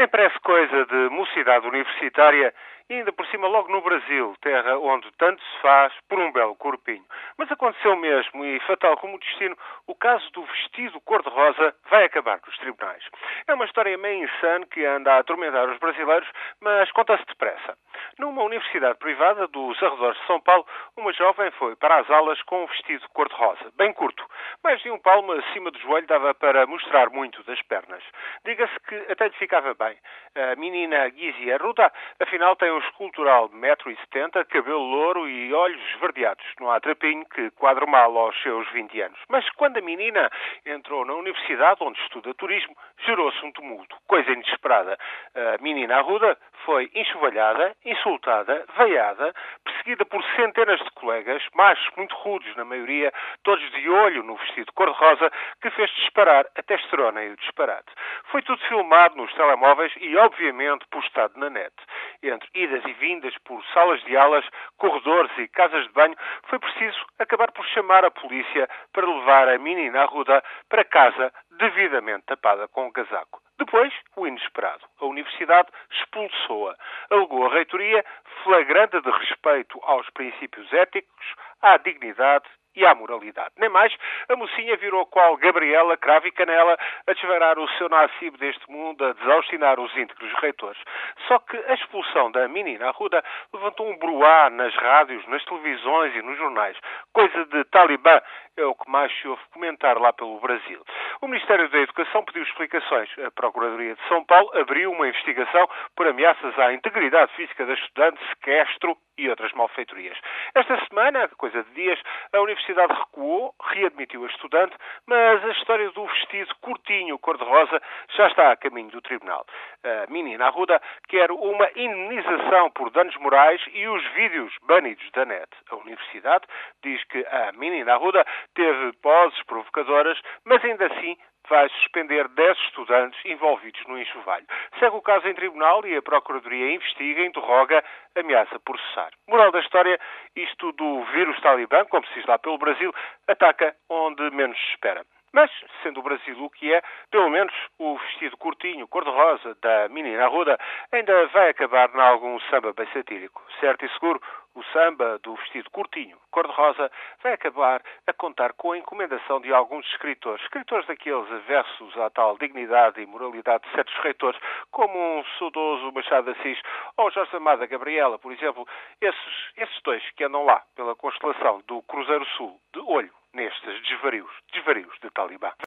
Nem parece coisa de mocidade universitária e ainda por cima logo no Brasil, terra onde tanto se faz por um belo corpinho. Mas aconteceu mesmo, e fatal como o destino, o caso do vestido cor-de-rosa vai acabar nos tribunais. É uma história meio insana que anda a atormentar os brasileiros, mas conta-se depressa. Numa universidade privada dos arredores de São Paulo, uma jovem foi para as aulas com um vestido cor-de-rosa, bem curto. Mais de um palmo acima do joelho dava para mostrar muito das pernas. Diga-se que até lhe ficava bem. A menina Gizia Ruda, afinal, tem um escultural de 1,70m, cabelo louro e olhos esverdeados. Não há trapinho que quadre mal aos seus 20 anos. Mas quando a menina entrou na universidade, onde estuda turismo, gerou-se um tumulto, coisa inesperada. A menina Arruda foi enxovalhada, insultada, veiada, perseguida por centenas de colegas, machos muito rudes na maioria, todos de olho no vestido cor-de-rosa, que fez disparar a testosterona e o disparate. Foi tudo filmado nos telemóveis e, obviamente, postado na net. Entre idas e vindas por salas de aulas, corredores e casas de banho, foi preciso acabar por chamar a polícia para levar a menina Arruda para casa devidamente tapada com o casaco. Depois, o inesperado. A Universidade expulsou-a. Alegou a reitoria flagrante de respeito aos princípios éticos, à dignidade e à moralidade. Nem mais, a mocinha virou qual Gabriela Cravo e Canela a desvairar o seu nascido deste mundo, a desautinar os íntegros reitores. Só que a expulsão da menina Arruda levantou um bruá nas rádios, nas televisões e nos jornais. Coisa de talibã é o que mais se ouve comentar lá pelo Brasil. O Ministério da Educação pediu explicações. A Procuradoria de São Paulo abriu uma investigação por ameaças à integridade física da estudante, sequestro e outras malfeitorias. Esta semana, coisa de dias, a Universidade recuou, readmitiu a estudante, mas a história do vestido curtinho cor-de-rosa já está a caminho do tribunal. A menina Arruda quer uma indenização por danos morais e os vídeos banidos da net. A Universidade diz que a menina Arruda teve poses provocadoras, mas ainda assim vai suspender 10 estudantes envolvidos no enxovalho. Segue o caso em tribunal e a Procuradoria investiga, interroga, ameaça processar. Moral da história, isto do vírus talibã, como se diz lá pelo Brasil, ataca onde menos se espera. Mas, sendo o Brasil o que é, pelo menos o vestido curtinho, cor-de-rosa, da menina Arruda, ainda vai acabar em algum samba bem satírico. Certo e seguro, o samba do vestido curtinho, cor-de-rosa, vai acabar a contar com a encomendação de alguns escritores. Escritores daqueles aversos à tal dignidade e moralidade de certos reitores, como um saudoso Machado Assis ou Jorge Amada Gabriela, por exemplo. Esses, esses dois que andam lá pela constelação do Cruzeiro Sul, de olho nestes desvarios, desvarios de Talibã.